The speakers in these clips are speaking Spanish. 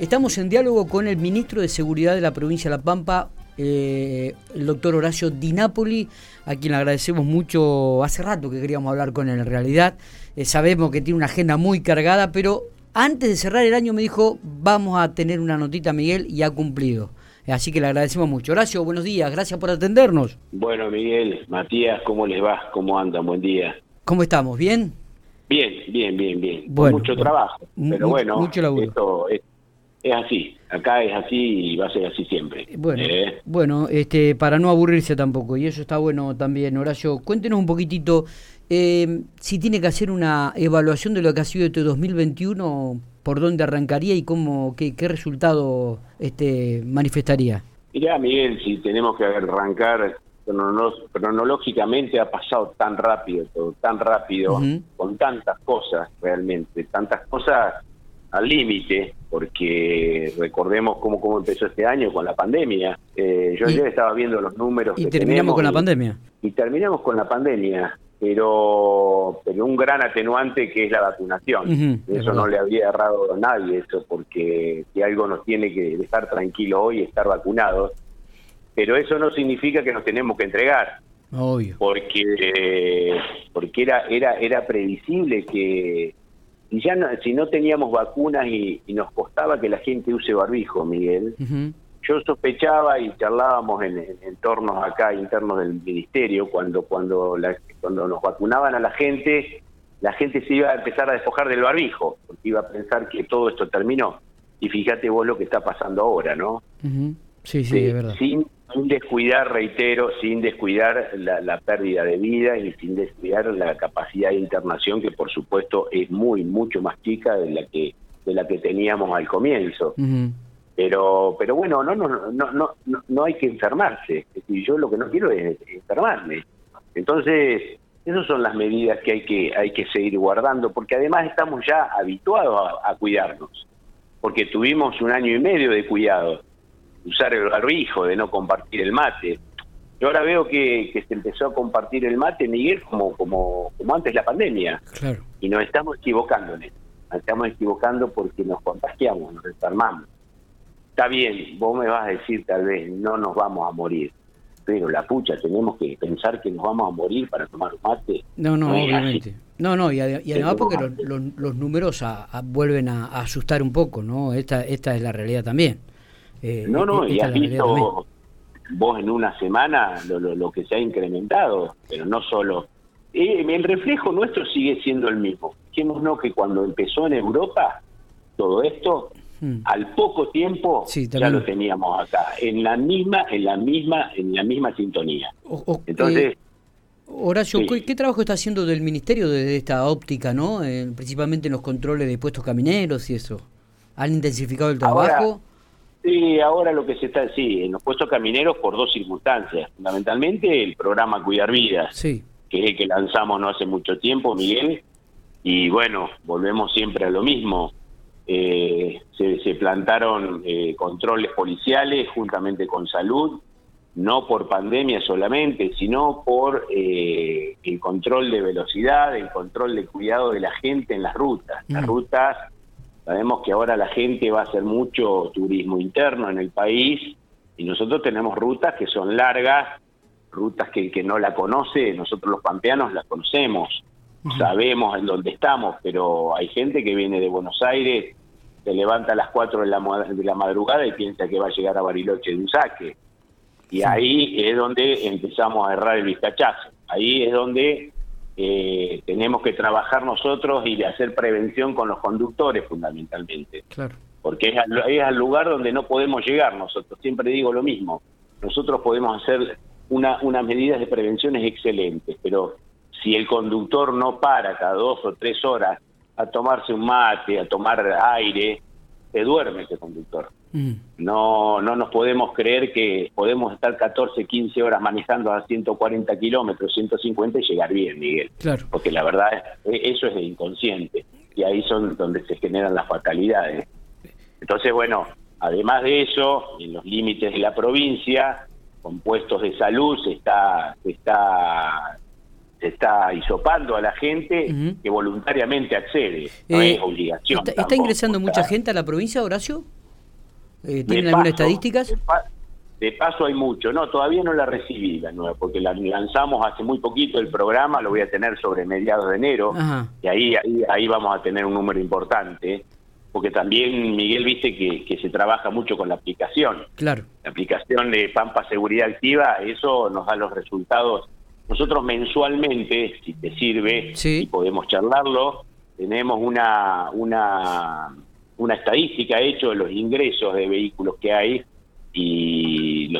Estamos en diálogo con el ministro de Seguridad de la provincia de La Pampa, eh, el doctor Horacio Di Napoli, a quien le agradecemos mucho. Hace rato que queríamos hablar con él, en realidad. Eh, sabemos que tiene una agenda muy cargada, pero antes de cerrar el año me dijo, vamos a tener una notita, Miguel, y ha cumplido. Así que le agradecemos mucho. Horacio, buenos días, gracias por atendernos. Bueno, Miguel, Matías, ¿cómo les va? ¿Cómo andan? Buen día. ¿Cómo estamos? ¿Bien? Bien, bien, bien, bien. Bueno, mucho trabajo, pero bueno, mucho laburo. esto es así, acá es así y va a ser así siempre. Bueno, ¿eh? bueno este, para no aburrirse tampoco, y eso está bueno también, Horacio. Cuéntenos un poquitito eh, si tiene que hacer una evaluación de lo que ha sido este 2021, por dónde arrancaría y cómo, qué, qué resultado este, manifestaría. Mirá, Miguel, si tenemos que arrancar cronológicamente ha pasado tan rápido, todo tan rápido, con tantas cosas realmente, tantas cosas al límite, porque recordemos cómo, cómo empezó este año con la pandemia. Eh, yo ayer estaba viendo los números. Y terminamos con la pandemia. Y terminamos con la pandemia, pero, pero un gran atenuante que es la vacunación. eso no le había errado a nadie, eso, porque si algo nos tiene que dejar tranquilo hoy, estar vacunados. Pero eso no significa que nos tenemos que entregar. Obvio. Porque, porque era, era, era previsible que y ya no, si no teníamos vacunas y, nos costaba que la gente use barbijo, Miguel, yo sospechaba y charlábamos en, entornos acá internos del ministerio cuando cuando cuando nos vacunaban a la gente, la gente se iba a empezar a despojar del barbijo, porque iba a pensar que todo esto terminó. Y fíjate vos lo que está pasando ahora, ¿no? Sí, sí, es verdad. Sin, descuidar, reitero, sin descuidar la, pérdida de vida y sin descuidar la capacidad de internación que por supuesto es muy, mucho más chica de la que de la que teníamos al comienzo. Pero, pero bueno, no, no, no, no, no hay que enfermarse. Y yo lo que no quiero es enfermarme. Entonces, esas son las medidas que hay que hay que seguir guardando, porque además estamos ya habituados a cuidarnos, porque tuvimos un año y medio de cuidado usar el barbijo, de no compartir el mate. Yo ahora veo que, se empezó a compartir el mate, Miguel, como, como, como antes la pandemia. Claro. Y nos estamos equivocando en Nos estamos equivocando porque nos contagiamos, nos enfermamos. Está bien, vos me vas a decir tal vez, no nos vamos a morir. Pero la pucha, tenemos que pensar que nos vamos a morir para tomar mate. No, no, obviamente. No, no, y, además porque los, números vuelven a, a, asustar un poco, ¿no? Esta, esta es la realidad también. Eh, no, no, y has visto vos en una semana lo, lo, que se ha incrementado, pero no solo. Eh, el reflejo nuestro sigue siendo el mismo. Fijémonos que cuando empezó en Europa todo esto, hmm. al poco tiempo ya lo teníamos acá, en la misma, en la misma, en la misma sintonía. Entonces. Eh, Horacio, ¿qué, trabajo está haciendo del ministerio desde esta óptica, no? principalmente en los controles de puestos camineros y eso. ¿Han intensificado el trabajo? Sí, ahora lo que se está, sí, en los puestos camineros por dos circunstancias. Fundamentalmente el programa Cuidar Vidas, sí. que es el que lanzamos no hace mucho tiempo, Miguel, y bueno, volvemos siempre a lo mismo. Eh, se, plantaron eh, controles policiales juntamente con salud, no por pandemia solamente, sino por eh, el control de velocidad, el control de cuidado de la gente en las rutas. Las mm. rutas Sabemos que ahora la gente va a hacer mucho turismo interno en el país y nosotros tenemos rutas que son largas, rutas que el que no la conoce, nosotros los pampeanos las conocemos, sabemos en dónde estamos, pero hay gente que viene de Buenos Aires, se levanta a las 4 de la, de la madrugada y piensa que va a llegar a Bariloche de un saque. Y ahí es donde empezamos a errar el vistachazo. Ahí es donde eh, tenemos que trabajar nosotros y hacer prevención con los conductores fundamentalmente. Claro. Porque es al, lugar donde no podemos llegar nosotros. Siempre digo lo mismo. Nosotros podemos hacer una, unas medidas de prevención excelentes, pero si el conductor no para cada dos o tres horas a tomarse un mate, a tomar aire, se duerme ese conductor. Mm. No, no nos podemos creer que podemos estar 14, 15 horas manejando a 140 kilómetros, 150 y llegar bien, Miguel. Claro. Porque la verdad, eso es de inconsciente. Y ahí son donde se generan las fatalidades. Entonces, bueno, además de eso, en los límites de la provincia, con puestos de salud se está, se está se está hisopando a la gente que voluntariamente accede, no eh, es obligación. ¿Está, ingresando mucha gente a la provincia, Horacio? Eh, ¿Tienen algunas estadísticas? De, paso hay mucho. No, todavía no la recibí la nueva, porque la lanzamos hace muy poquito el programa, lo voy a tener sobre mediados de enero, y ahí, ahí, ahí vamos a tener un número importante porque también, Miguel, viste que, se trabaja mucho con la aplicación. Claro. La aplicación de Pampa Seguridad Activa, eso nos da los resultados. Nosotros mensualmente, si te sirve, y podemos charlarlo, tenemos una, una, una estadística hecho de los ingresos de vehículos que hay y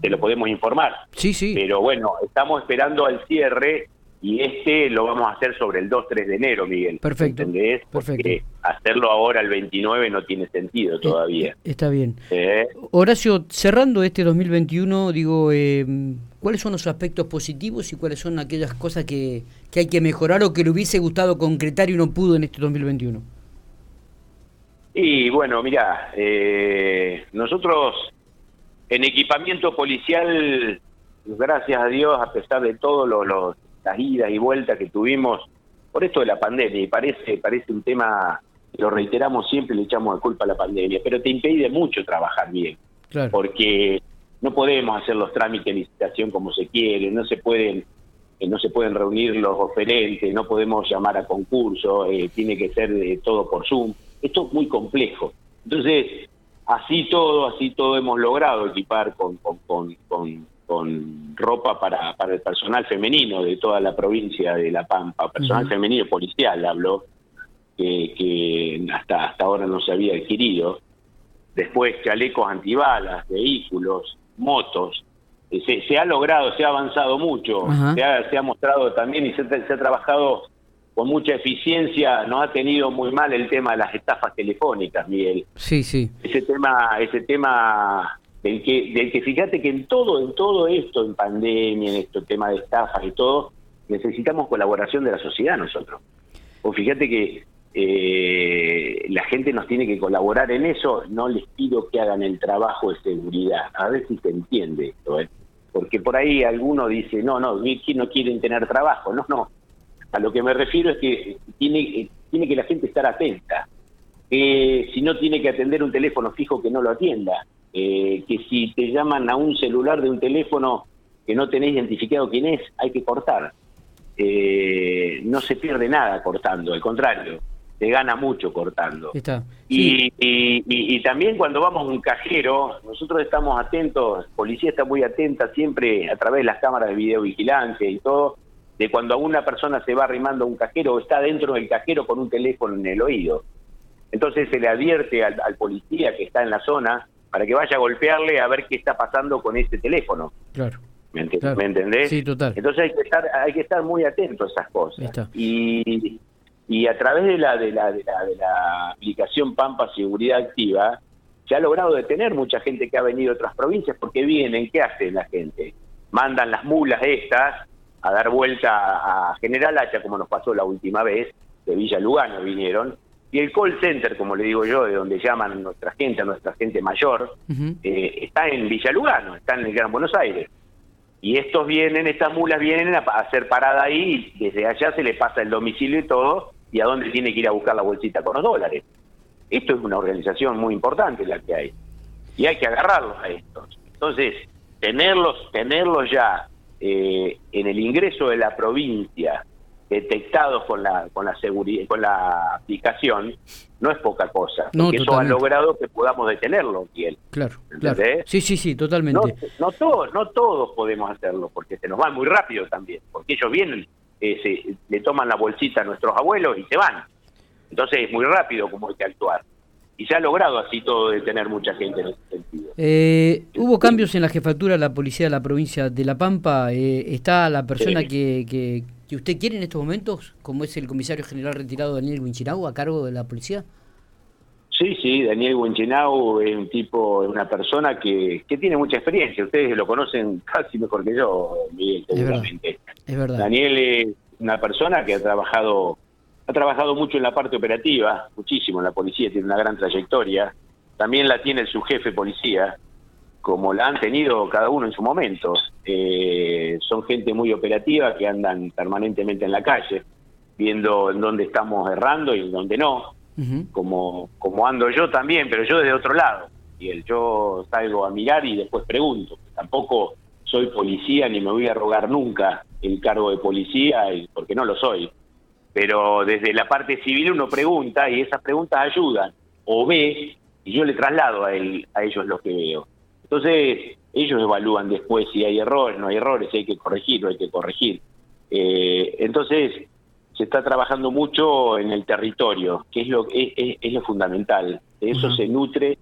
te, lo podemos informar. Sí, sí. Pero bueno, estamos esperando al cierre y este lo vamos a hacer sobre el 2-3 de enero, Miguel. Perfecto. ¿Entendés? Porque hacerlo ahora el 29 no tiene sentido todavía. Eh, está bien. Horacio, cerrando este 2021, digo, eh, ¿cuáles son los aspectos positivos y cuáles son aquellas cosas que, que hay que mejorar o que le hubiese gustado concretar y no pudo en este 2021? Y bueno, mira, eh, nosotros en equipamiento policial, gracias a Dios, a pesar de todos los las idas y vueltas que tuvimos por esto de la pandemia, y parece, parece un tema, lo reiteramos siempre, le echamos la culpa a la pandemia, pero te impide mucho trabajar bien, porque no podemos hacer los trámites de licitación como se quiere, no se pueden eh, no se pueden reunir los oferentes, no podemos llamar a concurso, eh, tiene que ser de todo por Zoom. Esto es muy complejo. Entonces, así todo, así todo hemos logrado equipar con, con, con con ropa para, para el personal femenino de toda la provincia de La Pampa, personal femenino policial hablo, que, que hasta, hasta ahora no se había adquirido. Después chalecos antibalas, vehículos, motos. Eh, se, se ha logrado, se ha avanzado mucho, se ha, se ha, mostrado también y se, se ha trabajado con mucha eficiencia, no ha tenido muy mal el tema de las estafas telefónicas, Miguel. Sí, sí. Ese tema, ese tema del que, del que fíjate que en todo, en todo esto, en pandemia, en esto, tema de estafas y todo, necesitamos colaboración de la sociedad nosotros. O fíjate que eh, la gente nos tiene que colaborar en eso, no les pido que hagan el trabajo de seguridad, a ver si se entiende esto, ¿eh? porque por ahí alguno dice, no, no, no quieren tener trabajo, no, no, a lo que me refiero es que tiene, tiene que la gente estar atenta, que si no tiene que atender un teléfono fijo que no lo atienda, eh, que si te llaman a un celular de un teléfono que no tenés identificado quién es, hay que cortar. Eh, no se pierde nada cortando, al contrario, se gana mucho cortando. Y, y, también cuando vamos a un cajero, nosotros estamos atentos, policía está muy atenta siempre a través de las cámaras de videovigilancia y todo, de cuando una persona se va arrimando a un cajero o está dentro del cajero con un teléfono en el oído. Entonces se le advierte al policía que está en la zona para que vaya a golpearle a ver qué está pasando con ese teléfono. Claro. ¿Me, entendés? Sí, total. Entonces hay que estar, hay que estar muy atento a esas cosas. Y, y a través de la, de la, de la, de la aplicación Pampa Seguridad Activa, se ha logrado detener mucha gente que ha venido de otras provincias porque vienen, ¿qué hacen la gente? Mandan las mulas estas a dar vuelta a General Hacha, como nos pasó la última vez, de Villa Lugano vinieron, y el call center, como le digo yo, de donde llaman a nuestra gente, a nuestra gente mayor, eh, está en Villa Lugano, está en el Gran Buenos Aires. Y estos vienen, estas mulas vienen a hacer parada ahí, y desde allá se le pasa el domicilio y todo, y a dónde tiene que ir a buscar la bolsita con los dólares. Esto es una organización muy importante la que hay. Y hay que agarrarlos a estos. Entonces, tenerlos, tenerlos ya eh, en el ingreso de la provincia, detectados con la con la seguridad con la aplicación no es poca cosa porque eso ha logrado que podamos detenerlo Kiel. claro, claro sí sí sí totalmente no, todos no todos podemos hacerlo porque se nos va muy rápido también porque ellos vienen eh, se, le toman la bolsita a nuestros abuelos y se van entonces es muy rápido como hay que actuar y se ha logrado así todo detener mucha gente en ese sentido. Eh, ¿Hubo cambios en la jefatura de la policía de la provincia de La Pampa? Eh, ¿Está la persona que, que, que usted quiere en estos momentos, como es el comisario general retirado Daniel Winchinau, a cargo de la policía? Sí, sí, Daniel Winchinau es un tipo, es una persona que, que tiene mucha experiencia. Ustedes lo conocen casi mejor que yo, Miguel, seguramente. Es verdad. Daniel es una persona que ha trabajado, ha trabajado mucho en la parte operativa, muchísimo en la policía, tiene una gran trayectoria. También la tiene su jefe policía, como la han tenido cada uno en su momento. Eh, son gente muy operativa que andan permanentemente en la calle, viendo en dónde estamos errando y en dónde no, como, como ando yo también, pero yo desde otro lado. y yo salgo a mirar y después pregunto. Tampoco soy policía ni me voy a rogar nunca el cargo de policía, porque no lo soy. Pero desde la parte civil uno pregunta y esas preguntas ayudan o ve y yo le traslado a, él, a ellos lo que veo. Entonces ellos evalúan después si hay errores, no hay errores, si hay que corregir, no hay que corregir. Eh, entonces se está trabajando mucho en el territorio, que es lo, es, es, lo fundamental. De eso se nutre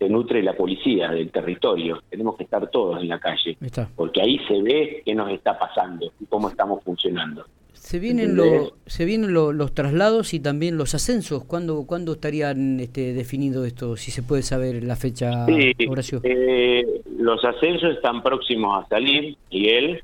se nutre la policía del territorio. Tenemos que estar todos en la calle, porque ahí se ve qué nos está pasando y cómo estamos funcionando. Se vienen, se vienen los traslados y también los ascensos. ¿Cuándo, ¿cuándo estarían este, definidos esto? Si se puede saber la fecha, sí, eh, los ascensos están próximos a salir, Miguel.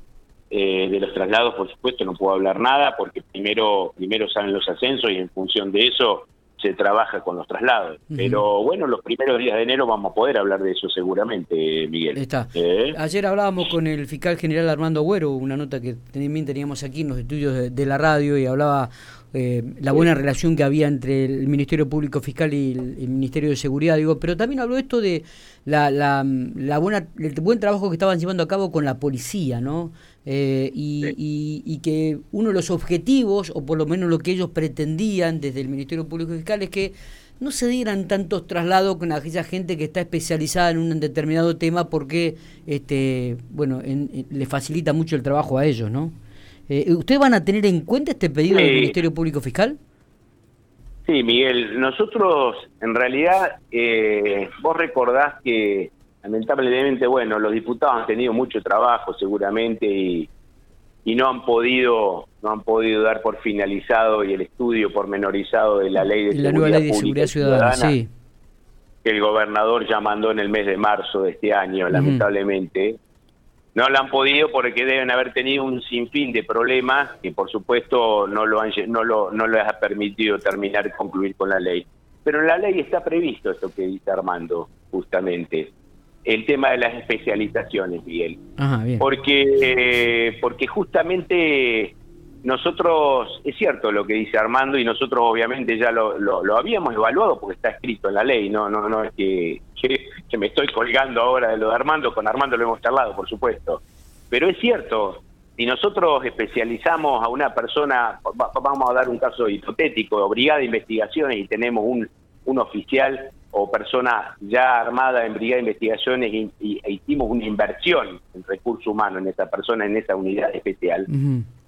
Eh, de los traslados, por supuesto, no puedo hablar nada porque primero, primero salen los ascensos y en función de eso se trabaja con los traslados. Pero bueno, los primeros días de enero vamos a poder hablar de eso seguramente, Miguel. Está. ¿Eh? Ayer hablábamos con el fiscal general Armando Agüero, una nota que también teníamos aquí en los estudios de, la radio y hablaba eh, la buena relación que había entre el Ministerio Público Fiscal y el, Ministerio de Seguridad, digo, pero también habló esto de la, la, la buena, el buen trabajo que estaban llevando a cabo con la policía, ¿no? Eh, y, que uno de los objetivos, o por lo menos lo que ellos pretendían desde el Ministerio Público Fiscal, es que no se dieran tantos traslados con aquella gente que está especializada en un determinado tema porque este bueno le facilita mucho el trabajo a ellos, ¿no? Eh, ¿Ustedes van a tener en cuenta este pedido del Ministerio Público Fiscal? Sí, Miguel, nosotros en realidad, eh, vos recordás que lamentablemente, bueno, los diputados han tenido mucho trabajo seguramente y, y no han podido no han podido dar por finalizado y el estudio pormenorizado de la ley de, la seguridad, ley de seguridad ciudadana, sí. que el gobernador ya mandó en el mes de marzo de este año, lamentablemente. No lo han podido porque deben haber tenido un sinfín de problemas que por supuesto no lo han no lo no les ha permitido terminar y concluir con la ley. Pero en la ley está previsto esto que dice Armando, justamente el tema de las especializaciones, Miguel. Porque, eh, porque justamente nosotros, es cierto lo que dice Armando y nosotros obviamente ya lo, lo, habíamos evaluado porque está escrito en la ley, no no no es que, que, me estoy colgando ahora de lo de Armando, con Armando lo hemos charlado, por supuesto. Pero es cierto, si nosotros especializamos a una persona, vamos a dar un caso hipotético, brigada de investigaciones y tenemos un, un oficial o persona ya armada en Brigada de Investigaciones y, e hicimos una inversión en recurso humano en esa persona, en esa unidad especial,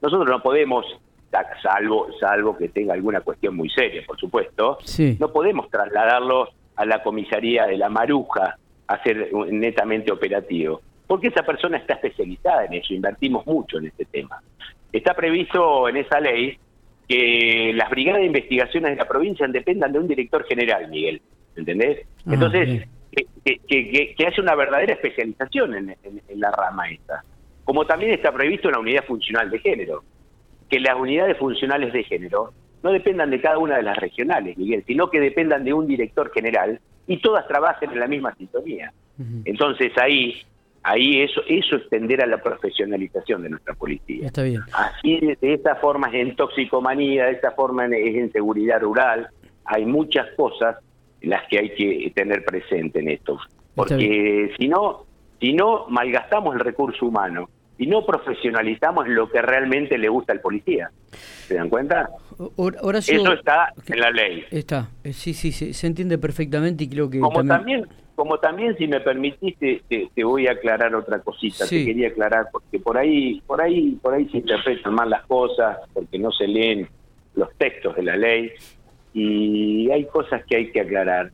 nosotros no podemos, salvo, salvo que tenga alguna cuestión muy seria, por supuesto, no podemos trasladarlo a la comisaría de la Maruja a ser netamente operativo, porque esa persona está especializada en eso, invertimos mucho en este tema. Está previsto en esa ley que las brigadas de investigaciones de la provincia dependan de un director general, Miguel. ¿Entendés? Ah, Entonces, que, que, hace una verdadera especialización en, la rama esta. Como también está previsto en la unidad funcional de género, que las unidades funcionales de género no dependan de cada una de las regionales, Miguel, sino que dependan de un director general y todas trabajen en la misma sintonía. Entonces ahí ahí eso eso extender a la profesionalización de nuestra policía. Está bien. Así de, esta forma es en toxicomanía, de esta forma es en seguridad rural, hay muchas cosas las que hay que tener presente en esto. Porque si no, si no malgastamos el recurso humano y no profesionalizamos lo que realmente le gusta al policía. ¿Se dan cuenta? Eso está en la ley. Está, eh, sí, sí, se entiende perfectamente y creo que como también, como también si me permitiste te, voy a aclarar otra cosita. Te quería aclarar porque por ahí, por ahí, por ahí se interpretan mal las cosas porque no se leen los textos de la ley y hay cosas que hay que aclarar.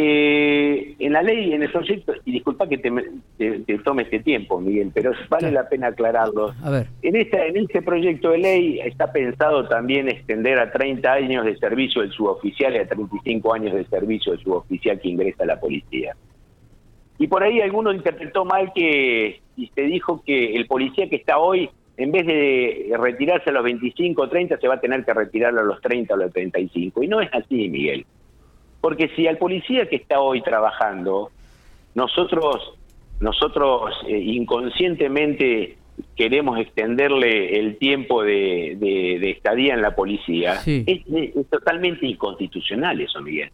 Eh, en la ley, en el proyecto, y disculpa que te, tome este tiempo, Miguel, pero vale la pena aclararlo. A ver. En, esta, en este proyecto de ley está pensado también extender a 30 años de servicio del suboficial y a 35 años de servicio del suboficial que ingresa a la policía. Y por ahí alguno interpretó mal que y se dijo que el policía que está hoy en vez de retirarse a los 25 o 30, se va a tener que retirar a los 30 o los 35. Y no es así, Miguel. Porque si al policía que está hoy trabajando, nosotros, nosotros eh, inconscientemente queremos extenderle el tiempo de, de, estadía en la policía, es, totalmente inconstitucional eso, Miguel.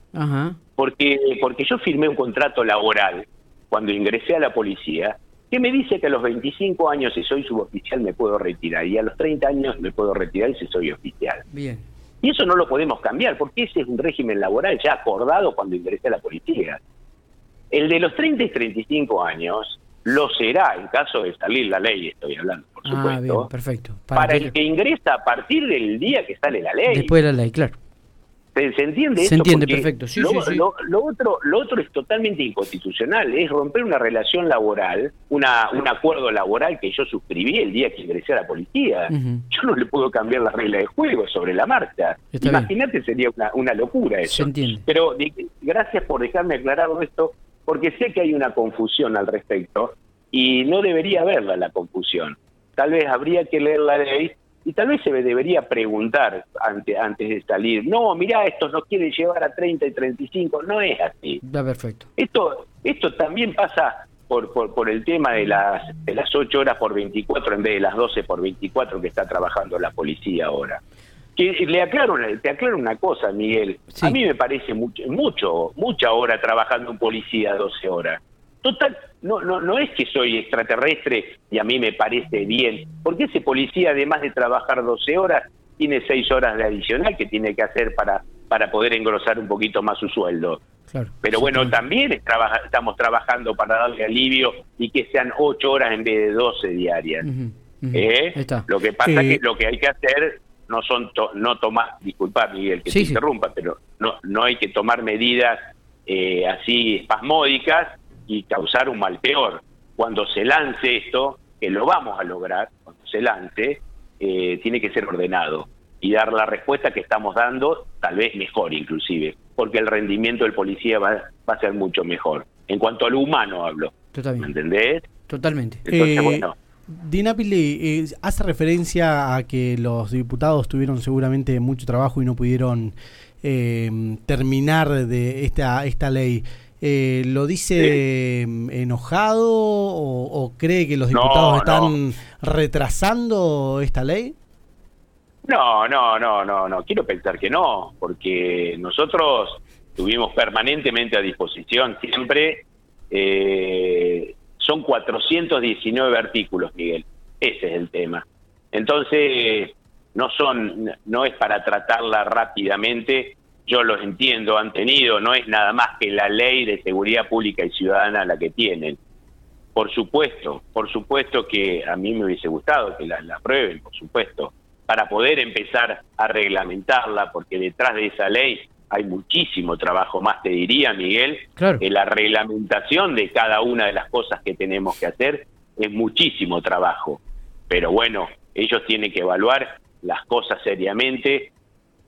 Porque, porque yo firmé un contrato laboral cuando ingresé a la policía que me dice que a los 25 años, si soy suboficial, me puedo retirar, y a los 30 años me puedo retirar si soy oficial. Bien. Y eso no lo podemos cambiar, porque ese es un régimen laboral ya acordado cuando ingresé a la policía. El de los 30 y 35 años lo será en caso de salir la ley, estoy hablando, por ah, supuesto. perfecto. Para, el que ingresa a partir del día que sale la ley. Después de la ley, claro. ¿Se, entiende Se entiende, perfecto. lo, otro, lo otro es totalmente inconstitucional, es romper una relación laboral, una, un acuerdo laboral que yo suscribí el día que ingresé a la policía. Yo no le puedo cambiar la regla de juego sobre la marcha. Imagínate, sería una, una locura eso. Pero gracias por dejarme aclararlo esto, porque sé que hay una confusión al respecto y no debería haberla la confusión. Tal vez habría que leer la ley y tal vez se debería preguntar antes, antes de salir, no, mira, esto nos quiere llevar a 30 y 35, no es así. Da perfecto. Esto, esto también pasa por, por, el tema de las, de las 8 horas por 24 en vez de las 12 por 24 que está trabajando la policía ahora. Que le aclaro, te aclaro una cosa, Miguel. A mí me parece mucho, mucho, mucha hora trabajando un policía 12 horas. Total, no, no, no es que soy extraterrestre y a mí me parece bien, porque ese policía, además de trabajar 12 horas, tiene 6 horas de adicional que tiene que hacer para, para poder engrosar un poquito más su sueldo. Pero bueno, también estamos trabajando para darle alivio y que sean 8 horas en vez de 12 diarias. ¿Eh? Lo que pasa es que lo que hay que hacer no son no tomar, disculpa Miguel que te interrumpa, pero no no hay que tomar medidas eh, así espasmódicas y causar un mal peor. Cuando se lance esto, que lo vamos a lograr, cuando se lance, eh, tiene que ser ordenado y dar la respuesta que estamos dando, tal vez mejor inclusive, porque el rendimiento del policía va, va a ser mucho mejor. En cuanto a lo humano hablo. ¿Me entendés? Totalmente. Entonces, eh, bueno. Dinapili, eh, hace referencia a que los diputados tuvieron seguramente mucho trabajo y no pudieron terminar de esta, esta ley. Eh, ¿Lo dice enojado o, cree que los diputados están retrasando esta ley? No, no, no, no, no. Quiero pensar que no, porque nosotros tuvimos permanentemente a disposición siempre. Eh, son 419 artículos, Miguel. Ese es el tema. Entonces, no son, no es para tratarla rápidamente yo los entiendo, han tenido, no es nada más que la ley de seguridad pública y ciudadana la que tienen. Por supuesto, por supuesto que a mí me hubiese gustado que la, aprueben, por supuesto, para poder empezar a reglamentarla, porque detrás de esa ley hay muchísimo trabajo más, te diría, Miguel, que la reglamentación de cada una de las cosas que tenemos que hacer es muchísimo trabajo. Pero bueno, ellos tienen que evaluar las cosas seriamente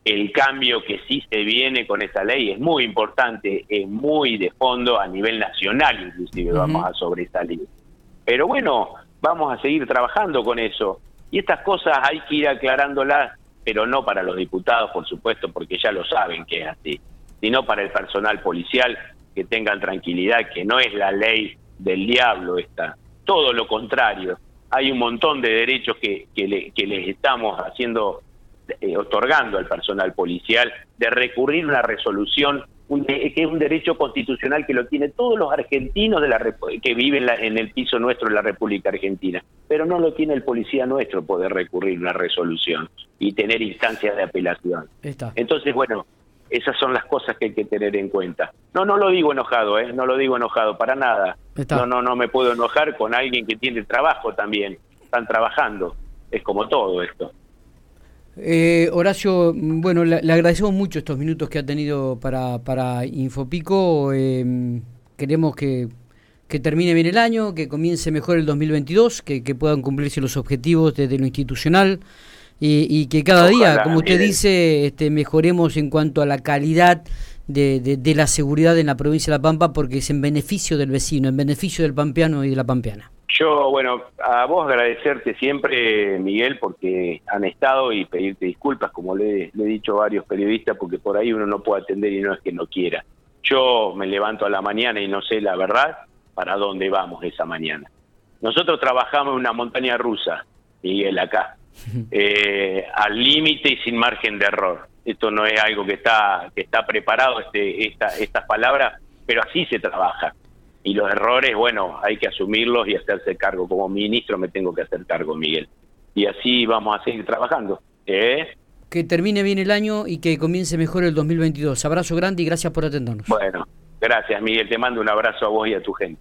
el cambio que sí se viene con esa ley es muy importante, es muy de fondo a nivel nacional inclusive vamos a sobresalir. Pero bueno, vamos a seguir trabajando con eso. Y estas cosas hay que ir aclarándolas, pero no para los diputados, por supuesto, porque ya lo saben que es así, sino para el personal policial, que tengan tranquilidad, que no es la ley del diablo esta, todo lo contrario. Hay un montón de derechos que, que, que les estamos haciendo eh, otorgando al personal policial de recurrir a una resolución que es un derecho constitucional que lo tiene todos los argentinos de la que viven en el piso nuestro de la República Argentina, pero no lo tiene el policía nuestro poder recurrir a una resolución y tener instancias de apelación. Entonces, bueno, esas son las cosas que hay que tener en cuenta. No, no lo digo enojado, ¿eh? No lo digo enojado para nada. No, no, no me puedo enojar con alguien que tiene trabajo también. Están trabajando. Es como todo esto. Eh, Horacio, bueno, le, agradecemos mucho estos minutos que ha tenido para, para Infopico. Em, queremos que, que, termine bien el año, que comience mejor el 2022, que, que puedan cumplirse los objetivos desde lo institucional y, que cada día, como usted dice, este, mejoremos en cuanto a la calidad de, de, la seguridad en la provincia de La Pampa, porque es en beneficio del vecino, en beneficio del pampeano y de la pampeana. Yo, bueno, a vos agradecerte siempre, Miguel, porque han estado y pedirte disculpas, como le, he dicho a varios periodistas, porque por ahí uno no puede atender y no es que no quiera. Yo me levanto a la mañana y no sé la verdad para dónde vamos esa mañana. nosotros trabajamos en una montaña rusa, Miguel, acá, eh, al límite y sin margen de error. Esto no es algo que está que está preparado, este, esta, estas palabras, pero así se trabaja. Y los errores, bueno, hay que asumirlos y hacerse cargo. Como ministro me tengo que hacer cargo, Miguel. Y así vamos a seguir trabajando. ¿eh? Que termine bien el año y que comience mejor el 2022. Abrazo grande y gracias por atendernos. Bueno, gracias, Miguel. Te mando un abrazo a vos y a tu gente.